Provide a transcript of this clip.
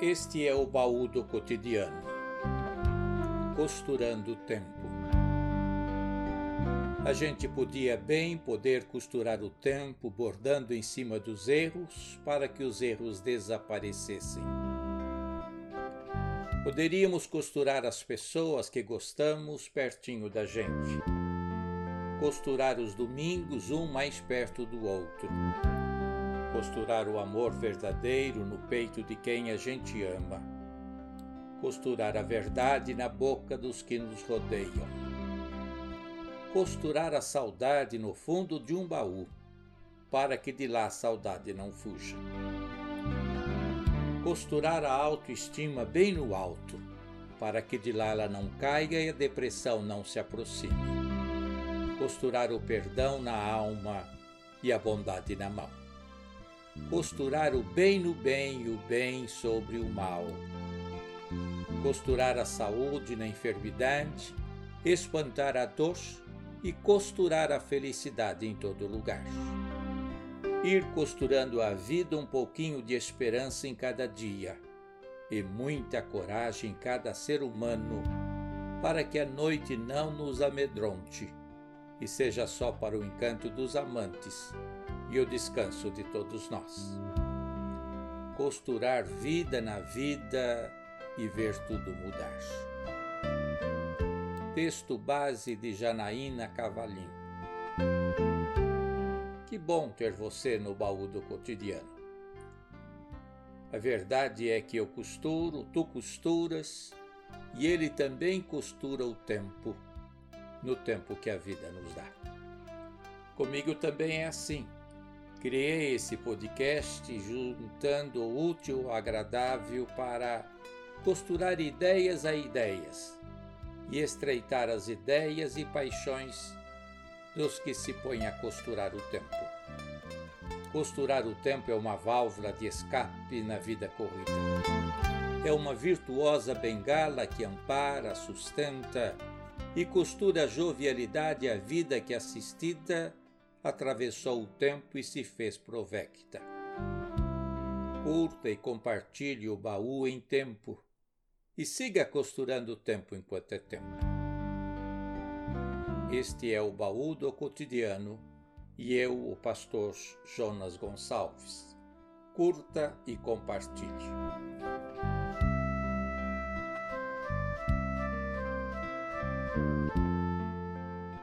Este é o baú do cotidiano. Costurando o tempo. A gente podia bem poder costurar o tempo bordando em cima dos erros para que os erros desaparecessem. Poderíamos costurar as pessoas que gostamos pertinho da gente. Costurar os domingos um mais perto do outro costurar o amor verdadeiro no peito de quem a gente ama, costurar a verdade na boca dos que nos rodeiam, costurar a saudade no fundo de um baú, para que de lá a saudade não fuja. Costurar a autoestima bem no alto, para que de lá ela não caia e a depressão não se aproxime. Costurar o perdão na alma e a bondade na mão costurar o bem no bem e o bem sobre o mal, costurar a saúde na enfermidade, espantar a dor e costurar a felicidade em todo lugar. Ir costurando a vida um pouquinho de esperança em cada dia e muita coragem em cada ser humano, para que a noite não nos amedronte e seja só para o encanto dos amantes e o descanso de todos nós. Costurar vida na vida e ver tudo mudar. Texto base de Janaína Cavalim. Que bom ter você no baú do cotidiano. A verdade é que eu costuro, tu costuras, e ele também costura o tempo, no tempo que a vida nos dá. Comigo também é assim. Criei esse podcast juntando o útil ao agradável para costurar ideias a ideias e estreitar as ideias e paixões dos que se põem a costurar o tempo. Costurar o tempo é uma válvula de escape na vida corrida. É uma virtuosa bengala que ampara, sustenta e costura a jovialidade à vida que assistida atravessou o tempo e se fez provecta. Curta e compartilhe o baú em tempo e siga costurando o tempo enquanto é tempo. Este é o baú do cotidiano e eu, o pastor Jonas Gonçalves. Curta e compartilhe.